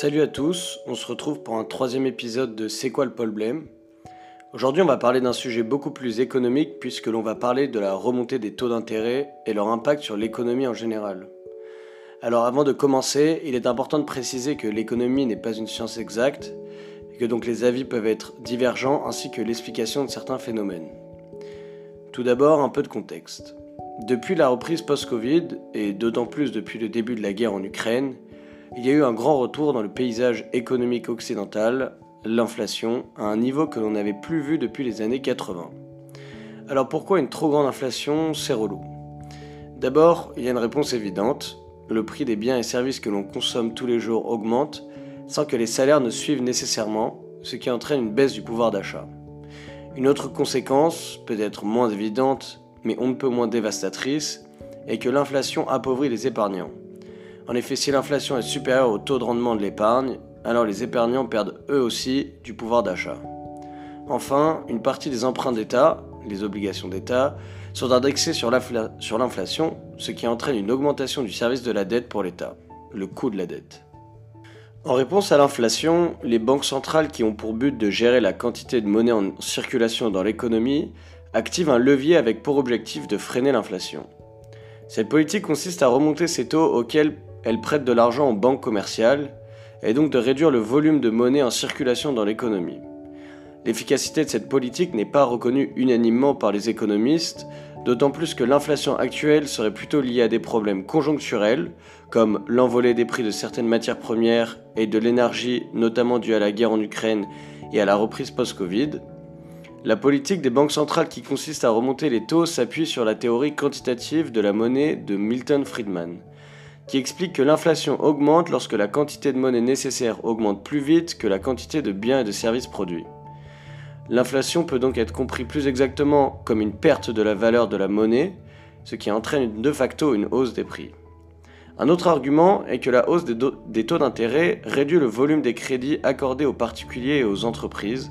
Salut à tous, on se retrouve pour un troisième épisode de C'est quoi le problème? Aujourd'hui on va parler d'un sujet beaucoup plus économique puisque l'on va parler de la remontée des taux d'intérêt et leur impact sur l'économie en général. Alors avant de commencer, il est important de préciser que l'économie n'est pas une science exacte et que donc les avis peuvent être divergents ainsi que l'explication de certains phénomènes. Tout d'abord un peu de contexte. Depuis la reprise post-Covid, et d'autant plus depuis le début de la guerre en Ukraine, il y a eu un grand retour dans le paysage économique occidental, l'inflation, à un niveau que l'on n'avait plus vu depuis les années 80. Alors pourquoi une trop grande inflation C'est relou. D'abord, il y a une réponse évidente. Le prix des biens et services que l'on consomme tous les jours augmente sans que les salaires ne suivent nécessairement, ce qui entraîne une baisse du pouvoir d'achat. Une autre conséquence, peut-être moins évidente, mais on ne peut moins dévastatrice, est que l'inflation appauvrit les épargnants. En effet, si l'inflation est supérieure au taux de rendement de l'épargne, alors les épargnants perdent eux aussi du pouvoir d'achat. Enfin, une partie des emprunts d'État, les obligations d'État, sont indexées sur l'inflation, ce qui entraîne une augmentation du service de la dette pour l'État, le coût de la dette. En réponse à l'inflation, les banques centrales qui ont pour but de gérer la quantité de monnaie en circulation dans l'économie activent un levier avec pour objectif de freiner l'inflation. Cette politique consiste à remonter ces taux auxquels elle prête de l'argent aux banques commerciales et donc de réduire le volume de monnaie en circulation dans l'économie. L'efficacité de cette politique n'est pas reconnue unanimement par les économistes, d'autant plus que l'inflation actuelle serait plutôt liée à des problèmes conjoncturels, comme l'envolée des prix de certaines matières premières et de l'énergie, notamment due à la guerre en Ukraine et à la reprise post-Covid. La politique des banques centrales qui consiste à remonter les taux s'appuie sur la théorie quantitative de la monnaie de Milton Friedman qui explique que l'inflation augmente lorsque la quantité de monnaie nécessaire augmente plus vite que la quantité de biens et de services produits. L'inflation peut donc être compris plus exactement comme une perte de la valeur de la monnaie, ce qui entraîne de facto une hausse des prix. Un autre argument est que la hausse des, taux d'intérêt réduit le volume des crédits accordés aux particuliers et aux entreprises,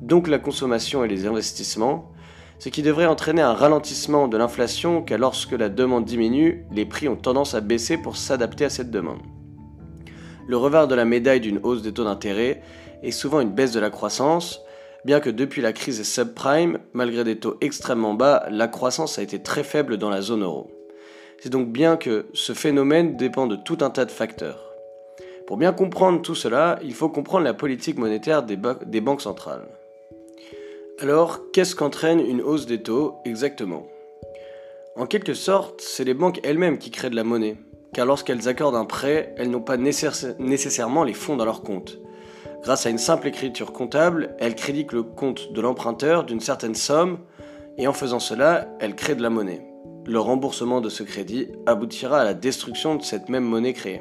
donc la consommation et les investissements, ce qui devrait entraîner un ralentissement de l'inflation car lorsque la demande diminue, les prix ont tendance à baisser pour s'adapter à cette demande. Le revers de la médaille d'une hausse des taux d'intérêt est souvent une baisse de la croissance, bien que depuis la crise des subprimes, malgré des taux extrêmement bas, la croissance a été très faible dans la zone euro. C'est donc bien que ce phénomène dépend de tout un tas de facteurs. Pour bien comprendre tout cela, il faut comprendre la politique monétaire des, des banques centrales. Alors, qu'est-ce qu'entraîne une hausse des taux exactement? En quelque sorte, c'est les banques elles-mêmes qui créent de la monnaie, car lorsqu'elles accordent un prêt, elles n'ont pas nécessairement les fonds dans leur compte. Grâce à une simple écriture comptable, elles créditent le compte de l'emprunteur d'une certaine somme, et en faisant cela, elles créent de la monnaie. Le remboursement de ce crédit aboutira à la destruction de cette même monnaie créée.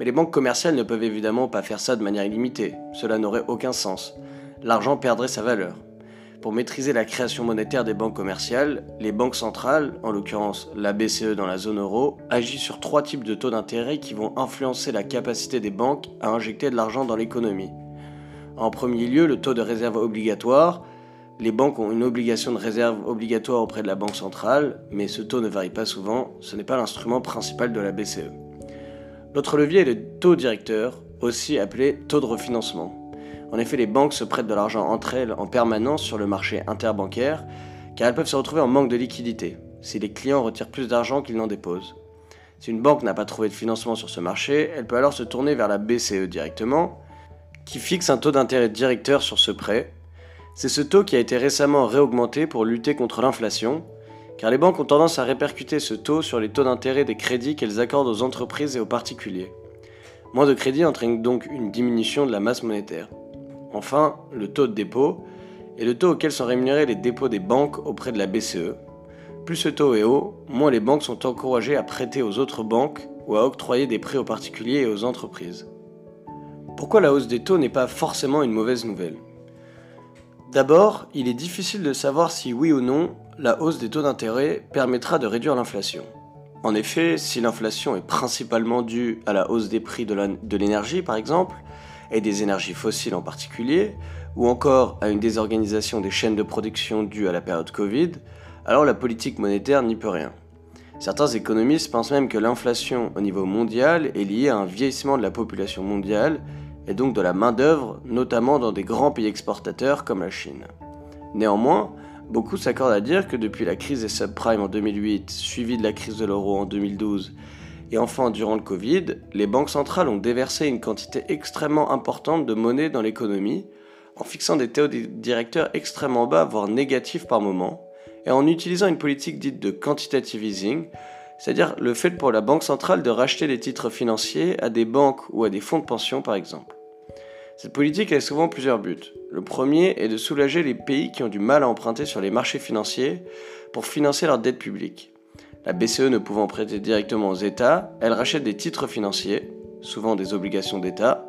Mais les banques commerciales ne peuvent évidemment pas faire ça de manière illimitée, cela n'aurait aucun sens. L'argent perdrait sa valeur. Pour maîtriser la création monétaire des banques commerciales, les banques centrales, en l'occurrence la BCE dans la zone euro, agissent sur trois types de taux d'intérêt qui vont influencer la capacité des banques à injecter de l'argent dans l'économie. En premier lieu, le taux de réserve obligatoire. Les banques ont une obligation de réserve obligatoire auprès de la banque centrale, mais ce taux ne varie pas souvent, ce n'est pas l'instrument principal de la BCE. L'autre levier est le taux directeur, aussi appelé taux de refinancement. En effet, les banques se prêtent de l'argent entre elles en permanence sur le marché interbancaire, car elles peuvent se retrouver en manque de liquidité, si les clients retirent plus d'argent qu'ils n'en déposent. Si une banque n'a pas trouvé de financement sur ce marché, elle peut alors se tourner vers la BCE directement, qui fixe un taux d'intérêt directeur sur ce prêt. C'est ce taux qui a été récemment réaugmenté pour lutter contre l'inflation, car les banques ont tendance à répercuter ce taux sur les taux d'intérêt des crédits qu'elles accordent aux entreprises et aux particuliers. Moins de crédits entraînent donc une diminution de la masse monétaire. Enfin, le taux de dépôt est le taux auquel sont rémunérés les dépôts des banques auprès de la BCE. Plus ce taux est haut, moins les banques sont encouragées à prêter aux autres banques ou à octroyer des prêts aux particuliers et aux entreprises. Pourquoi la hausse des taux n'est pas forcément une mauvaise nouvelle? D'abord, il est difficile de savoir si oui ou non la hausse des taux d'intérêt permettra de réduire l'inflation. En effet, si l'inflation est principalement due à la hausse des prix de l'énergie par exemple, et des énergies fossiles en particulier, ou encore à une désorganisation des chaînes de production due à la période Covid, alors la politique monétaire n'y peut rien. Certains économistes pensent même que l'inflation au niveau mondial est liée à un vieillissement de la population mondiale et donc de la main-d'œuvre, notamment dans des grands pays exportateurs comme la Chine. Néanmoins, beaucoup s'accordent à dire que depuis la crise des subprimes en 2008, suivie de la crise de l'euro en 2012, et enfin durant le Covid, les banques centrales ont déversé une quantité extrêmement importante de monnaie dans l'économie, en fixant des taux directeurs extrêmement bas, voire négatifs par moment, et en utilisant une politique dite de quantitative easing, c'est-à-dire le fait pour la Banque centrale de racheter des titres financiers à des banques ou à des fonds de pension par exemple. Cette politique a souvent plusieurs buts. Le premier est de soulager les pays qui ont du mal à emprunter sur les marchés financiers pour financer leur dette publique. La BCE ne pouvant prêter directement aux États, elle rachète des titres financiers, souvent des obligations d'État,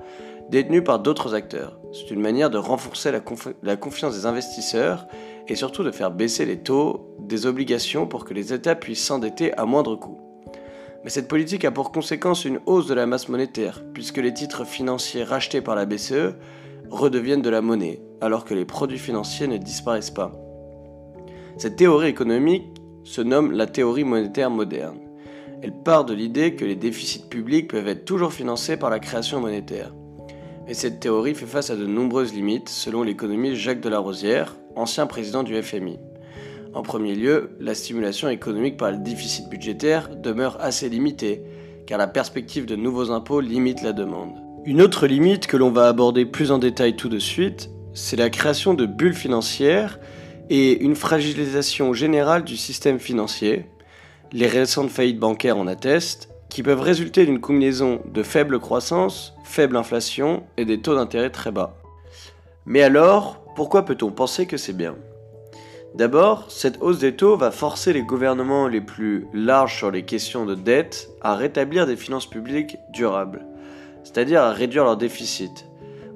détenues par d'autres acteurs. C'est une manière de renforcer la, la, confiance des investisseurs et surtout de faire baisser les taux des obligations pour que les États puissent s'endetter à moindre coût. Mais cette politique a pour conséquence une hausse de la masse monétaire, puisque les titres financiers rachetés par la BCE redeviennent de la monnaie, alors que les produits financiers ne disparaissent pas. Cette théorie économique se nomme la théorie monétaire moderne. Elle part de l'idée que les déficits publics peuvent être toujours financés par la création monétaire. Et cette théorie fait face à de nombreuses limites, selon l'économiste Jacques Delarosière, ancien président du FMI. En premier lieu, la stimulation économique par le déficit budgétaire demeure assez limitée, car la perspective de nouveaux impôts limite la demande. Une autre limite que l'on va aborder plus en détail tout de suite, c'est la création de bulles financières et une fragilisation générale du système financier. Les récentes faillites bancaires en attestent, qui peuvent résulter d'une combinaison de faible croissance, faible inflation et des taux d'intérêt très bas. Mais alors, pourquoi peut-on penser que c'est bien? D'abord, cette hausse des taux va forcer les gouvernements les plus larges sur les questions de dette à rétablir des finances publiques durables, c'est-à-dire à réduire leur déficit.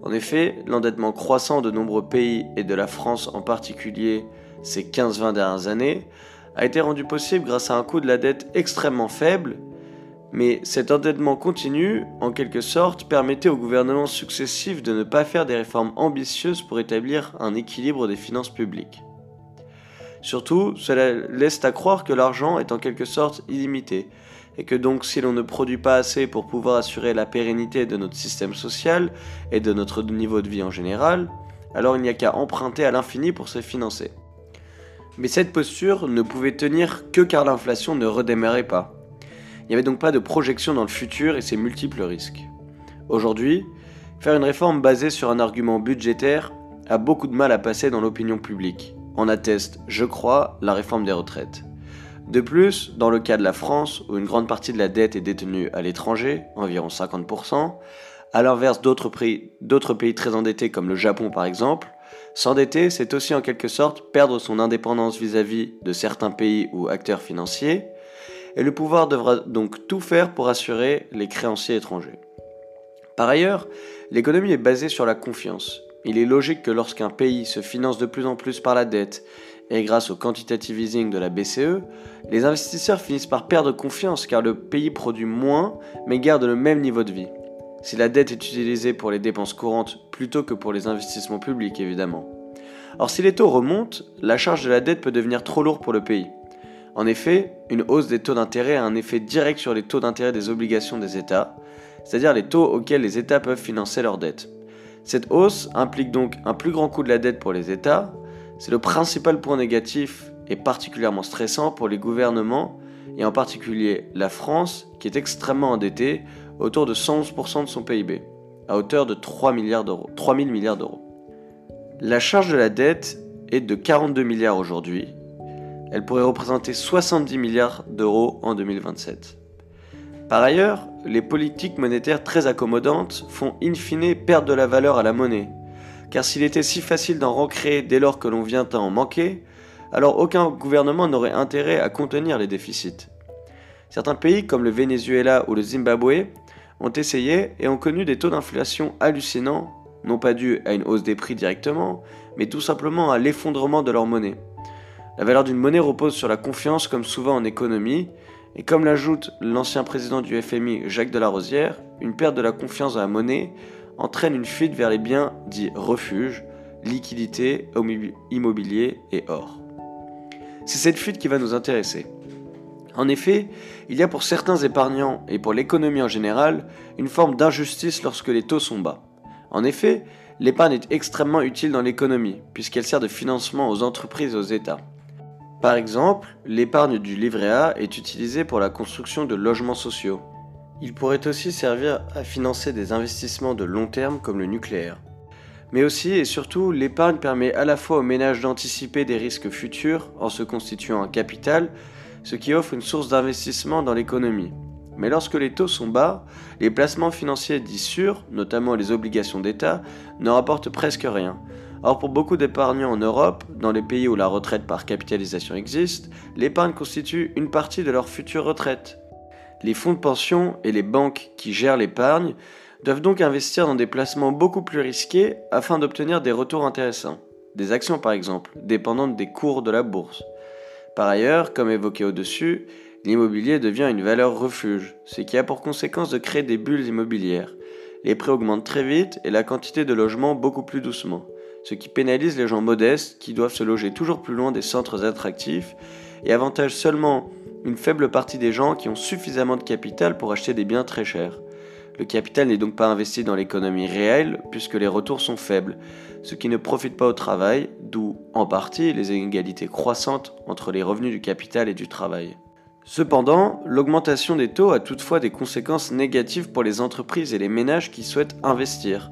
En effet, l'endettement croissant de nombreux pays et de la France en particulier ces 15-20 dernières années a été rendu possible grâce à un coût de la dette extrêmement faible, mais cet endettement continu, en quelque sorte, permettait aux gouvernements successifs de ne pas faire des réformes ambitieuses pour établir un équilibre des finances publiques. Surtout, cela laisse à croire que l'argent est en quelque sorte illimité, et que donc si l'on ne produit pas assez pour pouvoir assurer la pérennité de notre système social et de notre niveau de vie en général, alors il n'y a qu'à emprunter à l'infini pour se financer. Mais cette posture ne pouvait tenir que car l'inflation ne redémarrait pas. Il n'y avait donc pas de projection dans le futur et ses multiples risques. Aujourd'hui, faire une réforme basée sur un argument budgétaire a beaucoup de mal à passer dans l'opinion publique en atteste, je crois, la réforme des retraites. De plus, dans le cas de la France, où une grande partie de la dette est détenue à l'étranger, environ 50%, à l'inverse d'autres pays, très endettés comme le Japon par exemple, s'endetter, c'est aussi en quelque sorte perdre son indépendance vis-à-vis -vis de certains pays ou acteurs financiers, et le pouvoir devra donc tout faire pour assurer les créanciers étrangers. Par ailleurs, l'économie est basée sur la confiance, il est logique que lorsqu'un pays se finance de plus en plus par la dette et grâce au quantitative easing de la BCE, les investisseurs finissent par perdre confiance car le pays produit moins mais garde le même niveau de vie. Si la dette est utilisée pour les dépenses courantes plutôt que pour les investissements publics évidemment. Or si les taux remontent, la charge de la dette peut devenir trop lourde pour le pays. En effet, une hausse des taux d'intérêt a un effet direct sur les taux d'intérêt des obligations des États, c'est-à-dire les taux auxquels les États peuvent financer leurs dettes. Cette hausse implique donc un plus grand coût de la dette pour les États. C'est le principal point négatif et particulièrement stressant pour les gouvernements, et en particulier la France, qui est extrêmement endettée, autour de 111% de son PIB, à hauteur de 3 milliards d'euros, 3 000 milliards d'euros. La charge de la dette est de 42 milliards aujourd'hui. Elle pourrait représenter 70 milliards d'euros en 2027. Par ailleurs, les politiques monétaires très accommodantes font in fine perdre de la valeur à la monnaie. Car s'il était si facile d'en recréer dès lors que l'on vient à en manquer, alors aucun gouvernement n'aurait intérêt à contenir les déficits. Certains pays comme le Venezuela ou le Zimbabwe ont essayé et ont connu des taux d'inflation hallucinants, non pas dus à une hausse des prix directement, mais tout simplement à l'effondrement de leur monnaie. La valeur d'une monnaie repose sur la confiance comme souvent en économie, et comme l'ajoute l'ancien président du FMI Jacques Delarosière, une perte de la confiance dans la monnaie entraîne une fuite vers les biens dits refuges, liquidités, immobilier et or. C'est cette fuite qui va nous intéresser. En effet, il y a pour certains épargnants et pour l'économie en général une forme d'injustice lorsque les taux sont bas. En effet, l'épargne est extrêmement utile dans l'économie, puisqu'elle sert de financement aux entreprises et aux États. Par exemple, l'épargne du livret A est utilisée pour la construction de logements sociaux. Il pourrait aussi servir à financer des investissements de long terme comme le nucléaire. Mais aussi et surtout, l'épargne permet à la fois aux ménages d'anticiper des risques futurs en se constituant un capital, ce qui offre une source d'investissement dans l'économie. Mais lorsque les taux sont bas, les placements financiers dits sûrs, notamment les obligations d'État, ne rapportent presque rien. Or, pour beaucoup d'épargnants en Europe, dans les pays où la retraite par capitalisation existe, l'épargne constitue une partie de leur future retraite. Les fonds de pension et les banques qui gèrent l'épargne doivent donc investir dans des placements beaucoup plus risqués afin d'obtenir des retours intéressants. Des actions par exemple, dépendantes des cours de la bourse. Par ailleurs, comme évoqué au-dessus, l'immobilier devient une valeur refuge, ce qui a pour conséquence de créer des bulles immobilières. Les prix augmentent très vite et la quantité de logements beaucoup plus doucement, ce qui pénalise les gens modestes qui doivent se loger toujours plus loin des centres attractifs et avantage seulement une faible partie des gens qui ont suffisamment de capital pour acheter des biens très chers. Le capital n'est donc pas investi dans l'économie réelle puisque les retours sont faibles, ce qui ne profite pas au travail, d'où en partie les inégalités croissantes entre les revenus du capital et du travail. Cependant, l'augmentation des taux a toutefois des conséquences négatives pour les entreprises et les ménages qui souhaitent investir,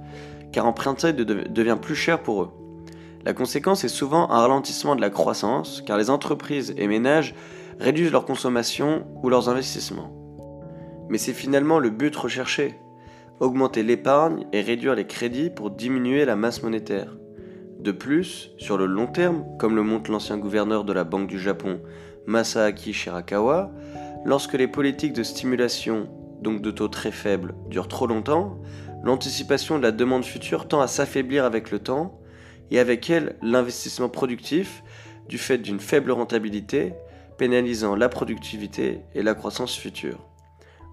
car emprunter devient plus cher pour eux. La conséquence est souvent un ralentissement de la croissance, car les entreprises et ménages réduisent leur consommation ou leurs investissements. Mais c'est finalement le but recherché, augmenter l'épargne et réduire les crédits pour diminuer la masse monétaire. De plus, sur le long terme, comme le montre l'ancien gouverneur de la Banque du Japon, Masaaki Shirakawa, lorsque les politiques de stimulation, donc de taux très faibles, durent trop longtemps, l'anticipation de la demande future tend à s'affaiblir avec le temps, et avec elle l'investissement productif, du fait d'une faible rentabilité, pénalisant la productivité et la croissance future.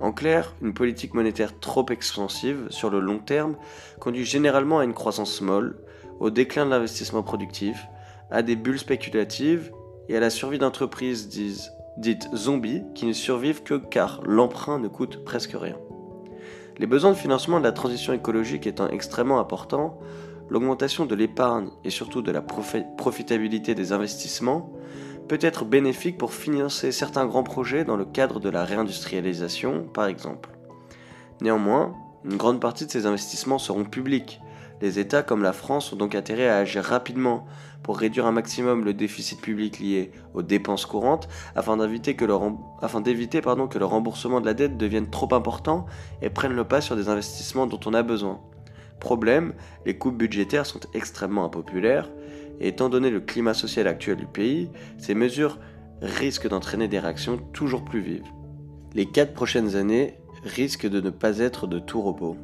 En clair, une politique monétaire trop expansive sur le long terme conduit généralement à une croissance molle, au déclin de l'investissement productif, à des bulles spéculatives et à la survie d'entreprises dites zombies qui ne survivent que car l'emprunt ne coûte presque rien. Les besoins de financement de la transition écologique étant extrêmement importants, l'augmentation de l'épargne et surtout de la profitabilité des investissements peut être bénéfique pour financer certains grands projets dans le cadre de la réindustrialisation, par exemple. Néanmoins, une grande partie de ces investissements seront publics, les États comme la France ont donc intérêt à agir rapidement pour réduire un maximum le déficit public lié aux dépenses courantes afin d'éviter que, le, remboursement de la dette devienne trop important et prenne le pas sur des investissements dont on a besoin. Problème, les coupes budgétaires sont extrêmement impopulaires et étant donné le climat social actuel du pays, ces mesures risquent d'entraîner des réactions toujours plus vives. Les quatre prochaines années risquent de ne pas être de tout repos.